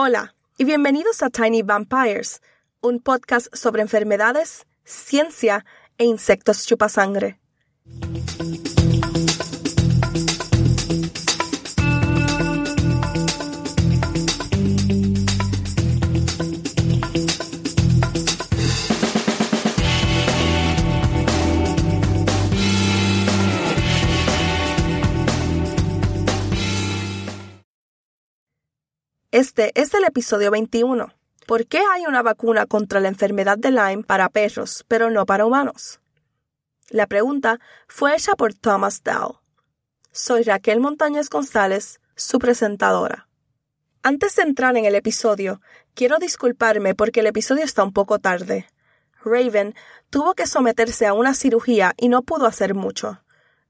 Hola y bienvenidos a Tiny Vampires, un podcast sobre enfermedades, ciencia e insectos chupasangre. Este es el episodio 21. ¿Por qué hay una vacuna contra la enfermedad de Lyme para perros, pero no para humanos? La pregunta fue hecha por Thomas Dow. Soy Raquel Montañez González, su presentadora. Antes de entrar en el episodio, quiero disculparme porque el episodio está un poco tarde. Raven tuvo que someterse a una cirugía y no pudo hacer mucho.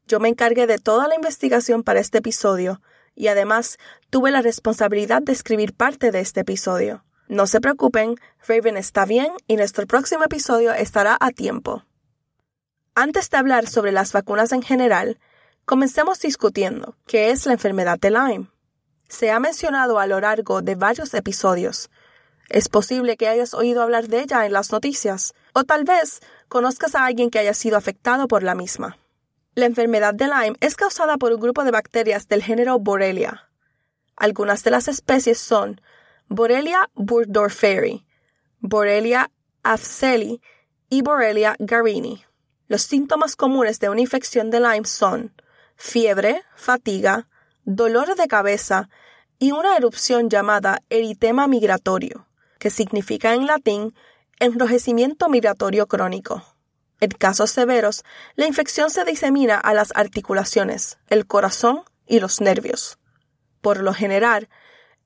Yo me encargué de toda la investigación para este episodio, y además tuve la responsabilidad de escribir parte de este episodio. No se preocupen, Raven está bien y nuestro próximo episodio estará a tiempo. Antes de hablar sobre las vacunas en general, comencemos discutiendo qué es la enfermedad de Lyme. Se ha mencionado a lo largo de varios episodios. Es posible que hayas oído hablar de ella en las noticias, o tal vez conozcas a alguien que haya sido afectado por la misma. La enfermedad de Lyme es causada por un grupo de bacterias del género Borrelia. Algunas de las especies son Borrelia burgdorferi, Borrelia afzeli y Borrelia garini. Los síntomas comunes de una infección de Lyme son fiebre, fatiga, dolor de cabeza y una erupción llamada eritema migratorio, que significa en latín enrojecimiento migratorio crónico. En casos severos, la infección se disemina a las articulaciones, el corazón y los nervios. Por lo general,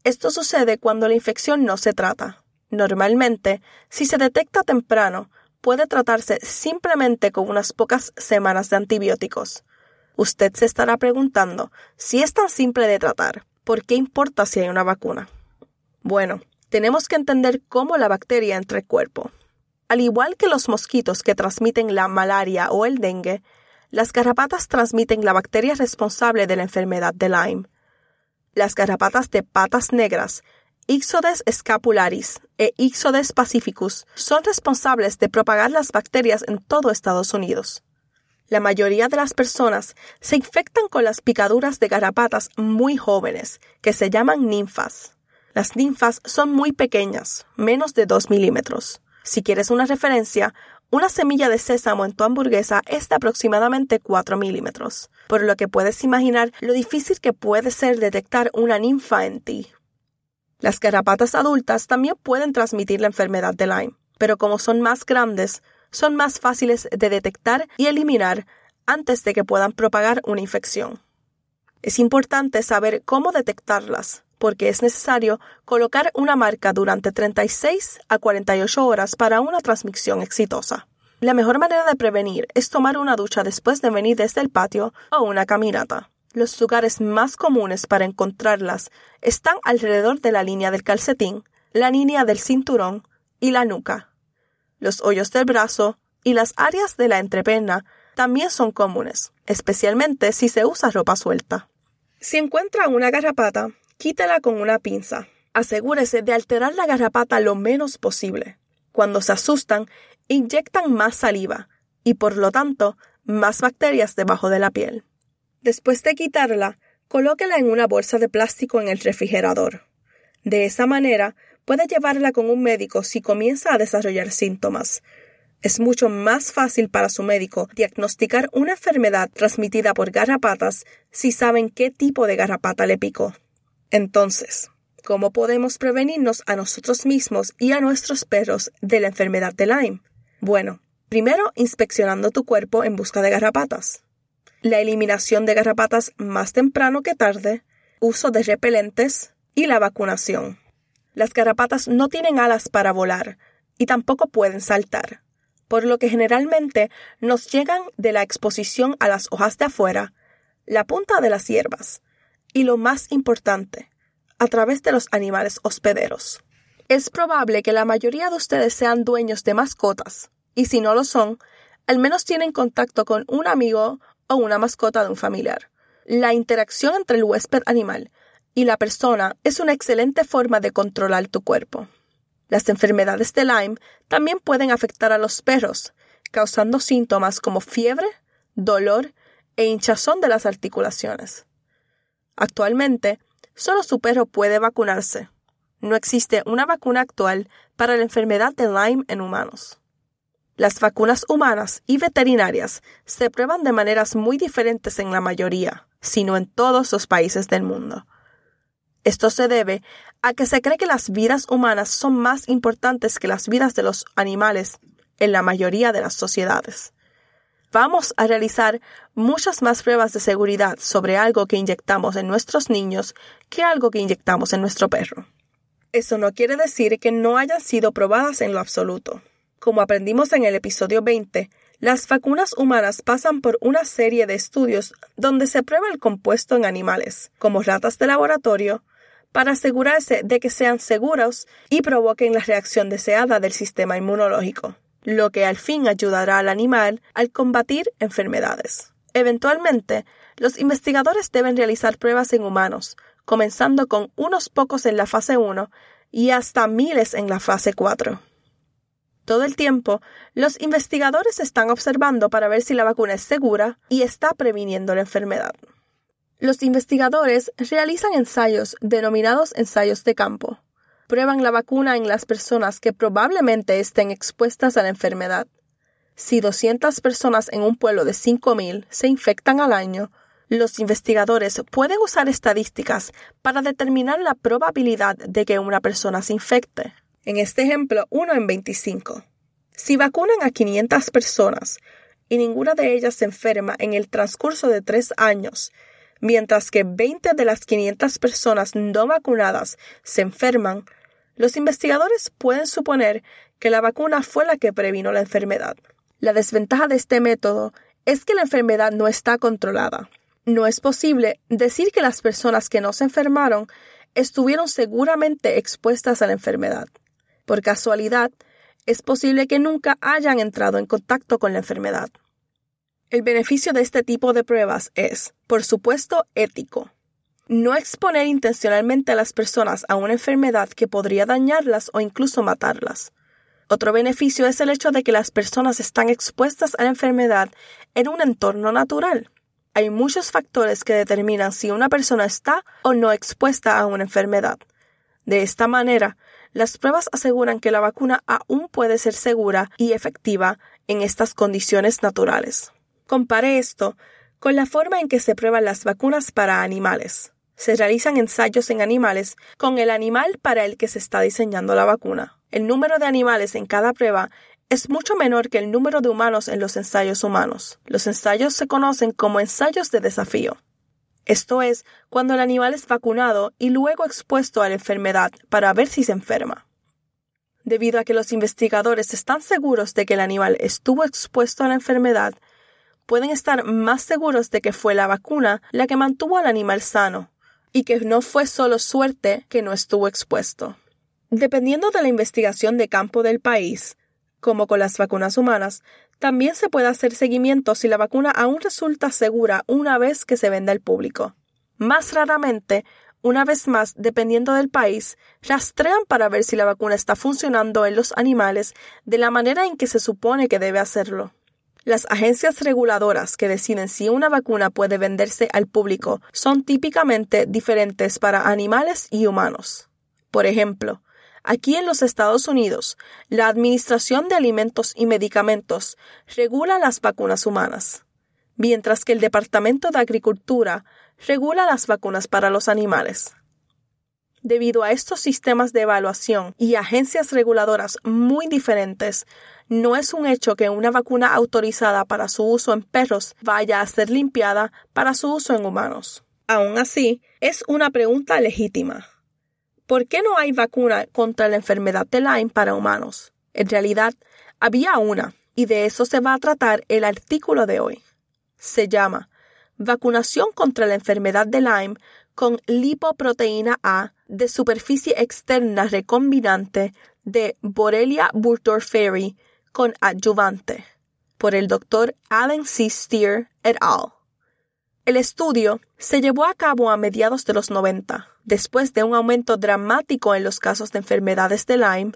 esto sucede cuando la infección no se trata. Normalmente, si se detecta temprano, puede tratarse simplemente con unas pocas semanas de antibióticos. Usted se estará preguntando, si es tan simple de tratar, ¿por qué importa si hay una vacuna? Bueno, tenemos que entender cómo la bacteria entra al cuerpo. Al igual que los mosquitos que transmiten la malaria o el dengue, las garrapatas transmiten la bacteria responsable de la enfermedad de Lyme. Las garrapatas de patas negras, Ixodes scapularis e Ixodes pacificus, son responsables de propagar las bacterias en todo Estados Unidos. La mayoría de las personas se infectan con las picaduras de garrapatas muy jóvenes, que se llaman ninfas. Las ninfas son muy pequeñas, menos de 2 milímetros. Si quieres una referencia, una semilla de sésamo en tu hamburguesa es de aproximadamente 4 milímetros, por lo que puedes imaginar lo difícil que puede ser detectar una ninfa en ti. Las garrapatas adultas también pueden transmitir la enfermedad de Lyme, pero como son más grandes, son más fáciles de detectar y eliminar antes de que puedan propagar una infección. Es importante saber cómo detectarlas, porque es necesario colocar una marca durante 36 a 48 horas para una transmisión exitosa. La mejor manera de prevenir es tomar una ducha después de venir desde el patio o una caminata. Los lugares más comunes para encontrarlas están alrededor de la línea del calcetín, la línea del cinturón y la nuca. Los hoyos del brazo y las áreas de la entrepierna también son comunes, especialmente si se usa ropa suelta. Si encuentra una garrapata, Quítela con una pinza. Asegúrese de alterar la garrapata lo menos posible. Cuando se asustan, inyectan más saliva y por lo tanto más bacterias debajo de la piel. Después de quitarla, colóquela en una bolsa de plástico en el refrigerador. De esa manera, puede llevarla con un médico si comienza a desarrollar síntomas. Es mucho más fácil para su médico diagnosticar una enfermedad transmitida por garrapatas si saben qué tipo de garrapata le picó. Entonces, ¿cómo podemos prevenirnos a nosotros mismos y a nuestros perros de la enfermedad de Lyme? Bueno, primero inspeccionando tu cuerpo en busca de garrapatas. La eliminación de garrapatas más temprano que tarde, uso de repelentes y la vacunación. Las garrapatas no tienen alas para volar y tampoco pueden saltar, por lo que generalmente nos llegan de la exposición a las hojas de afuera, la punta de las hierbas y lo más importante, a través de los animales hospederos. Es probable que la mayoría de ustedes sean dueños de mascotas, y si no lo son, al menos tienen contacto con un amigo o una mascota de un familiar. La interacción entre el huésped animal y la persona es una excelente forma de controlar tu cuerpo. Las enfermedades de Lyme también pueden afectar a los perros, causando síntomas como fiebre, dolor e hinchazón de las articulaciones. Actualmente, solo su perro puede vacunarse. No existe una vacuna actual para la enfermedad de Lyme en humanos. Las vacunas humanas y veterinarias se prueban de maneras muy diferentes en la mayoría, sino en todos los países del mundo. Esto se debe a que se cree que las vidas humanas son más importantes que las vidas de los animales en la mayoría de las sociedades. Vamos a realizar muchas más pruebas de seguridad sobre algo que inyectamos en nuestros niños que algo que inyectamos en nuestro perro. Eso no quiere decir que no hayan sido probadas en lo absoluto. Como aprendimos en el episodio 20, las vacunas humanas pasan por una serie de estudios donde se prueba el compuesto en animales, como ratas de laboratorio, para asegurarse de que sean seguros y provoquen la reacción deseada del sistema inmunológico, lo que al fin ayudará al animal al combatir enfermedades. Eventualmente, los investigadores deben realizar pruebas en humanos, comenzando con unos pocos en la fase 1 y hasta miles en la fase 4. Todo el tiempo, los investigadores están observando para ver si la vacuna es segura y está previniendo la enfermedad los investigadores realizan ensayos denominados ensayos de campo. Prueban la vacuna en las personas que probablemente estén expuestas a la enfermedad. Si 200 personas en un pueblo de 5.000 se infectan al año, los investigadores pueden usar estadísticas para determinar la probabilidad de que una persona se infecte. En este ejemplo, 1 en 25. Si vacunan a 500 personas y ninguna de ellas se enferma en el transcurso de tres años, mientras que 20 de las 500 personas no vacunadas se enferman, los investigadores pueden suponer que la vacuna fue la que previno la enfermedad. La desventaja de este método es que la enfermedad no está controlada. No es posible decir que las personas que no se enfermaron estuvieron seguramente expuestas a la enfermedad. Por casualidad, es posible que nunca hayan entrado en contacto con la enfermedad. El beneficio de este tipo de pruebas es, por supuesto, ético. No exponer intencionalmente a las personas a una enfermedad que podría dañarlas o incluso matarlas. Otro beneficio es el hecho de que las personas están expuestas a la enfermedad en un entorno natural. Hay muchos factores que determinan si una persona está o no expuesta a una enfermedad. De esta manera, las pruebas aseguran que la vacuna aún puede ser segura y efectiva en estas condiciones naturales. Compare esto con la forma en que se prueban las vacunas para animales. Se realizan ensayos en animales con el animal para el que se está diseñando la vacuna. El número de animales en cada prueba es mucho menor que el número de humanos en los ensayos humanos. Los ensayos se conocen como ensayos de desafío. Esto es cuando el animal es vacunado y luego expuesto a la enfermedad para ver si se enferma. Debido a que los investigadores están seguros de que el animal estuvo expuesto a la enfermedad, pueden estar más seguros de que fue la vacuna la que mantuvo al animal sano y que no fue solo suerte que no estuvo expuesto. Dependiendo de la investigación de campo del país, como con las vacunas humanas, también se puede hacer seguimiento si la vacuna aún resulta segura una vez que se venda al público. Más raramente, una vez más, dependiendo del país, rastrean para ver si la vacuna está funcionando en los animales de la manera en que se supone que debe hacerlo. Las agencias reguladoras que deciden si una vacuna puede venderse al público son típicamente diferentes para animales y humanos. Por ejemplo, aquí en los Estados Unidos, la Administración de Alimentos y Medicamentos regula las vacunas humanas, mientras que el Departamento de Agricultura regula las vacunas para los animales. Debido a estos sistemas de evaluación y agencias reguladoras muy diferentes, no es un hecho que una vacuna autorizada para su uso en perros vaya a ser limpiada para su uso en humanos. Aún así, es una pregunta legítima. ¿Por qué no hay vacuna contra la enfermedad de Lyme para humanos? En realidad, había una, y de eso se va a tratar el artículo de hoy. Se llama Vacunación contra la enfermedad de Lyme con lipoproteína A de superficie externa recombinante de Borrelia burgdorferi con adyuvante por el Dr. Alan C. Steer et al. El estudio se llevó a cabo a mediados de los 90, después de un aumento dramático en los casos de enfermedades de Lyme,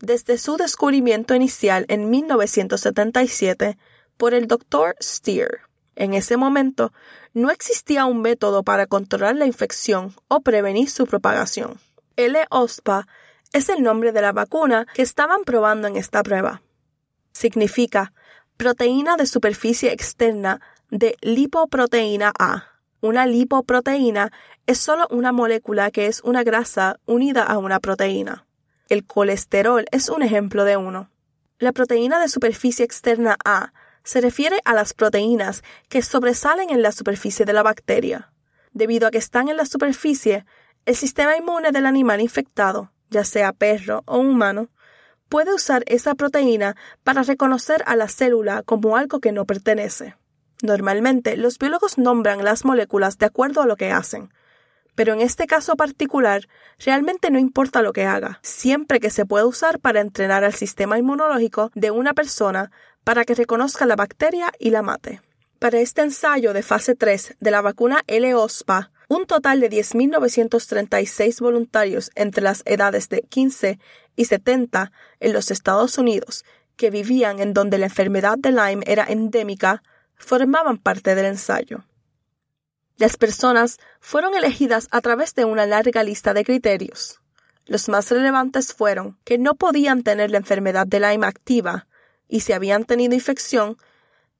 desde su descubrimiento inicial en 1977 por el Dr. Steer. En ese momento, no existía un método para controlar la infección o prevenir su propagación. L-OSPA es el nombre de la vacuna que estaban probando en esta prueba. Significa proteína de superficie externa de lipoproteína A. Una lipoproteína es solo una molécula que es una grasa unida a una proteína. El colesterol es un ejemplo de uno. La proteína de superficie externa A se refiere a las proteínas que sobresalen en la superficie de la bacteria. Debido a que están en la superficie, el sistema inmune del animal infectado, ya sea perro o humano, puede usar esa proteína para reconocer a la célula como algo que no pertenece. Normalmente, los biólogos nombran las moléculas de acuerdo a lo que hacen, pero en este caso particular, realmente no importa lo que haga, siempre que se pueda usar para entrenar al sistema inmunológico de una persona para que reconozca la bacteria y la mate. Para este ensayo de fase 3 de la vacuna L-OSPA, un total de 10.936 voluntarios entre las edades de 15 y 70 en los Estados Unidos que vivían en donde la enfermedad de Lyme era endémica formaban parte del ensayo. Las personas fueron elegidas a través de una larga lista de criterios. Los más relevantes fueron que no podían tener la enfermedad de Lyme activa y si habían tenido infección,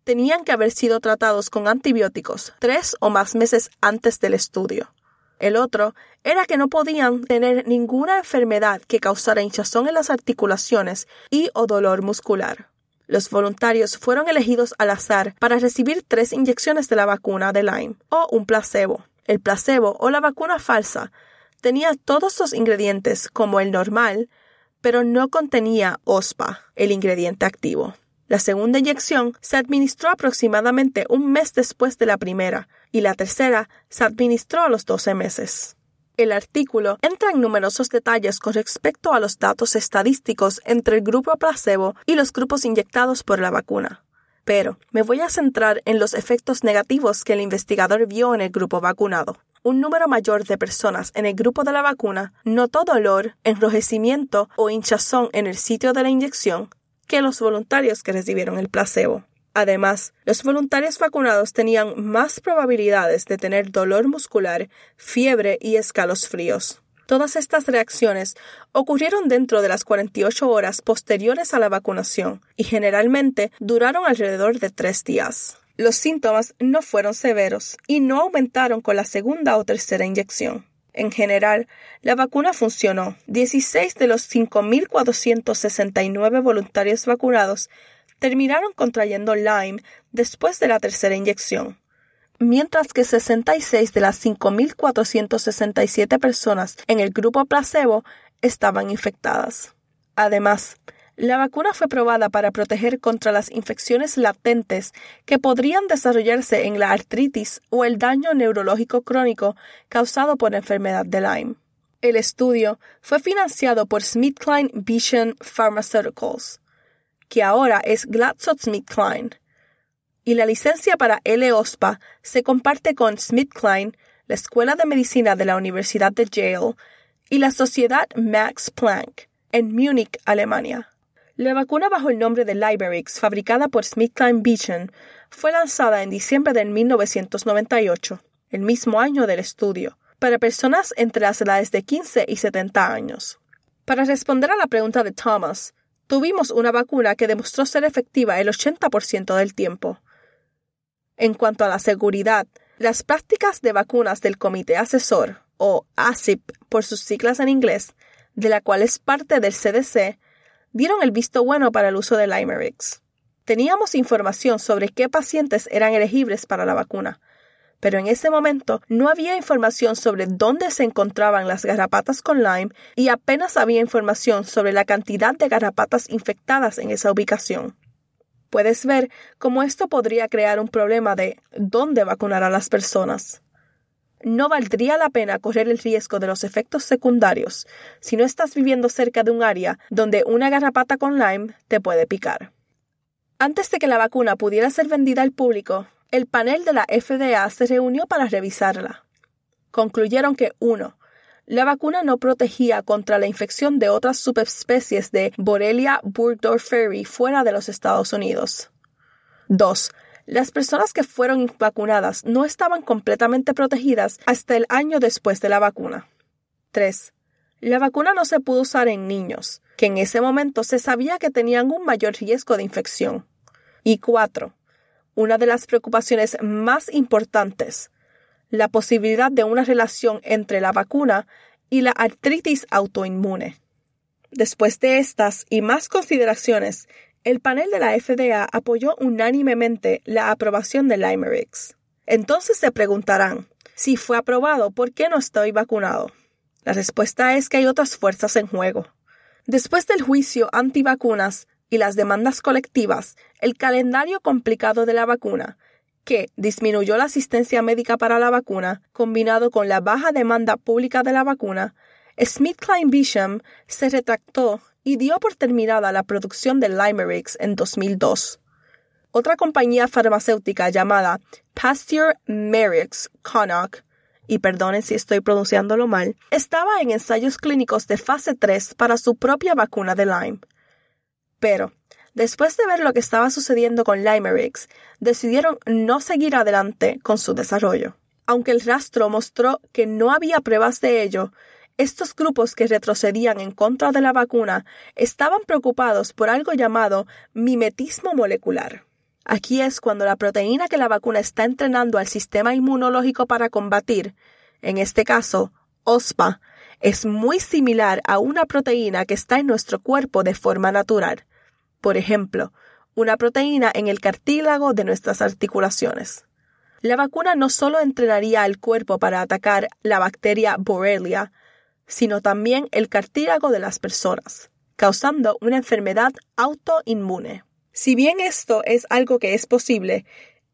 tenían que haber sido tratados con antibióticos tres o más meses antes del estudio. El otro era que no podían tener ninguna enfermedad que causara hinchazón en las articulaciones y o dolor muscular. Los voluntarios fueron elegidos al azar para recibir tres inyecciones de la vacuna de Lyme o un placebo. El placebo o la vacuna falsa tenía todos los ingredientes como el normal, pero no contenía OSPA, el ingrediente activo. La segunda inyección se administró aproximadamente un mes después de la primera y la tercera se administró a los 12 meses. El artículo entra en numerosos detalles con respecto a los datos estadísticos entre el grupo placebo y los grupos inyectados por la vacuna. Pero me voy a centrar en los efectos negativos que el investigador vio en el grupo vacunado un número mayor de personas en el grupo de la vacuna notó dolor, enrojecimiento o hinchazón en el sitio de la inyección que los voluntarios que recibieron el placebo. Además, los voluntarios vacunados tenían más probabilidades de tener dolor muscular, fiebre y escalofríos. Todas estas reacciones ocurrieron dentro de las 48 horas posteriores a la vacunación y generalmente duraron alrededor de tres días. Los síntomas no fueron severos y no aumentaron con la segunda o tercera inyección. En general, la vacuna funcionó. 16 de los 5.469 voluntarios vacunados terminaron contrayendo Lyme después de la tercera inyección, mientras que 66 de las 5.467 personas en el grupo placebo estaban infectadas. Además, la vacuna fue probada para proteger contra las infecciones latentes que podrían desarrollarse en la artritis o el daño neurológico crónico causado por la enfermedad de Lyme. El estudio fue financiado por SmithKline Vision Pharmaceuticals, que ahora es GlaxoSmithKline, y la licencia para L-OSPA se comparte con SmithKline, la Escuela de Medicina de la Universidad de Yale y la Sociedad Max Planck en Múnich, Alemania. La vacuna bajo el nombre de Liberix, fabricada por SmithKline Beecham, fue lanzada en diciembre de 1998, el mismo año del estudio, para personas entre las edades de 15 y 70 años. Para responder a la pregunta de Thomas, tuvimos una vacuna que demostró ser efectiva el 80% del tiempo. En cuanto a la seguridad, las prácticas de vacunas del Comité Asesor, o ACIP por sus siglas en inglés, de la cual es parte del CDC, dieron el visto bueno para el uso de Limerix. Teníamos información sobre qué pacientes eran elegibles para la vacuna, pero en ese momento no había información sobre dónde se encontraban las garrapatas con Lyme y apenas había información sobre la cantidad de garrapatas infectadas en esa ubicación. Puedes ver cómo esto podría crear un problema de dónde vacunar a las personas no valdría la pena correr el riesgo de los efectos secundarios si no estás viviendo cerca de un área donde una garrapata con Lyme te puede picar. Antes de que la vacuna pudiera ser vendida al público, el panel de la FDA se reunió para revisarla. Concluyeron que 1. La vacuna no protegía contra la infección de otras subespecies de Borrelia burgdorferi fuera de los Estados Unidos. 2. Las personas que fueron vacunadas no estaban completamente protegidas hasta el año después de la vacuna. 3. La vacuna no se pudo usar en niños, que en ese momento se sabía que tenían un mayor riesgo de infección. Y 4. Una de las preocupaciones más importantes, la posibilidad de una relación entre la vacuna y la artritis autoinmune. Después de estas y más consideraciones, el panel de la FDA apoyó unánimemente la aprobación de Limerix. Entonces se preguntarán, si fue aprobado, ¿por qué no estoy vacunado? La respuesta es que hay otras fuerzas en juego. Después del juicio antivacunas y las demandas colectivas, el calendario complicado de la vacuna, que disminuyó la asistencia médica para la vacuna, combinado con la baja demanda pública de la vacuna, SmithKline Beecham se retractó y dio por terminada la producción de Limerix en 2002. Otra compañía farmacéutica llamada Pasteur Merix Connaught, y perdonen si estoy pronunciándolo mal, estaba en ensayos clínicos de fase 3 para su propia vacuna de Lyme. Pero, después de ver lo que estaba sucediendo con Limerix, decidieron no seguir adelante con su desarrollo. Aunque el rastro mostró que no había pruebas de ello, estos grupos que retrocedían en contra de la vacuna estaban preocupados por algo llamado mimetismo molecular. Aquí es cuando la proteína que la vacuna está entrenando al sistema inmunológico para combatir, en este caso, OSPA, es muy similar a una proteína que está en nuestro cuerpo de forma natural. Por ejemplo, una proteína en el cartílago de nuestras articulaciones. La vacuna no solo entrenaría al cuerpo para atacar la bacteria Borrelia, sino también el cartílago de las personas, causando una enfermedad autoinmune. Si bien esto es algo que es posible,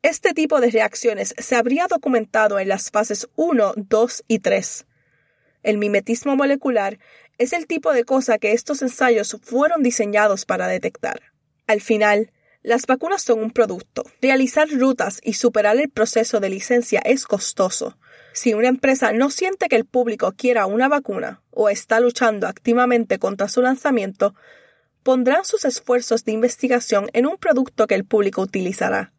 este tipo de reacciones se habría documentado en las fases 1, 2 y 3. El mimetismo molecular es el tipo de cosa que estos ensayos fueron diseñados para detectar. Al final, las vacunas son un producto. Realizar rutas y superar el proceso de licencia es costoso, si una empresa no siente que el público quiera una vacuna o está luchando activamente contra su lanzamiento, pondrán sus esfuerzos de investigación en un producto que el público utilizará.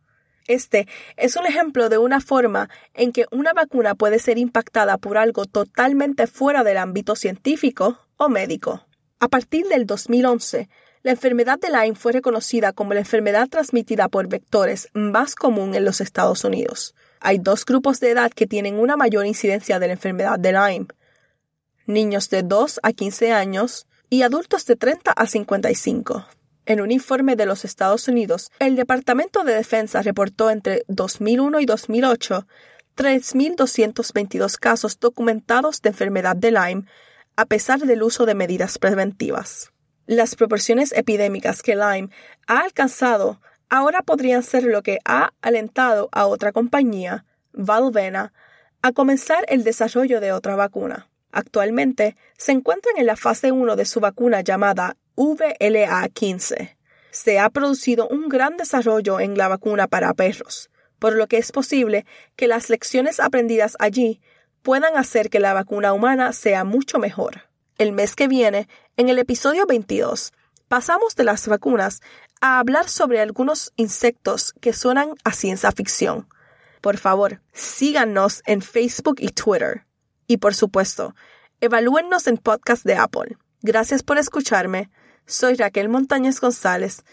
Este es un ejemplo de una forma en que una vacuna puede ser impactada por algo totalmente fuera del ámbito científico o médico. A partir del 2011, la enfermedad de Lyme fue reconocida como la enfermedad transmitida por vectores más común en los Estados Unidos hay dos grupos de edad que tienen una mayor incidencia de la enfermedad de Lyme. Niños de 2 a 15 años y adultos de 30 a 55. En un informe de los Estados Unidos, el Departamento de Defensa reportó entre 2001 y 2008 3.222 casos documentados de enfermedad de Lyme, a pesar del uso de medidas preventivas. Las proporciones epidémicas que Lyme ha alcanzado ahora podrían ser lo que ha alentado a otra compañía, Valvena, a comenzar el desarrollo de otra vacuna. Actualmente se encuentran en la fase 1 de su vacuna llamada VLA15. Se ha producido un gran desarrollo en la vacuna para perros, por lo que es posible que las lecciones aprendidas allí puedan hacer que la vacuna humana sea mucho mejor. El mes que viene, en el episodio 22, pasamos de las vacunas a hablar sobre algunos insectos que suenan a ciencia ficción. Por favor, síganos en Facebook y Twitter. Y por supuesto, evalúennos en podcast de Apple. Gracias por escucharme. Soy Raquel Montañez González,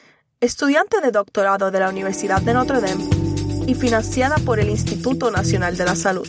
estudiante de doctorado de la Universidad de Notre Dame y financiada por el Instituto Nacional de la Salud.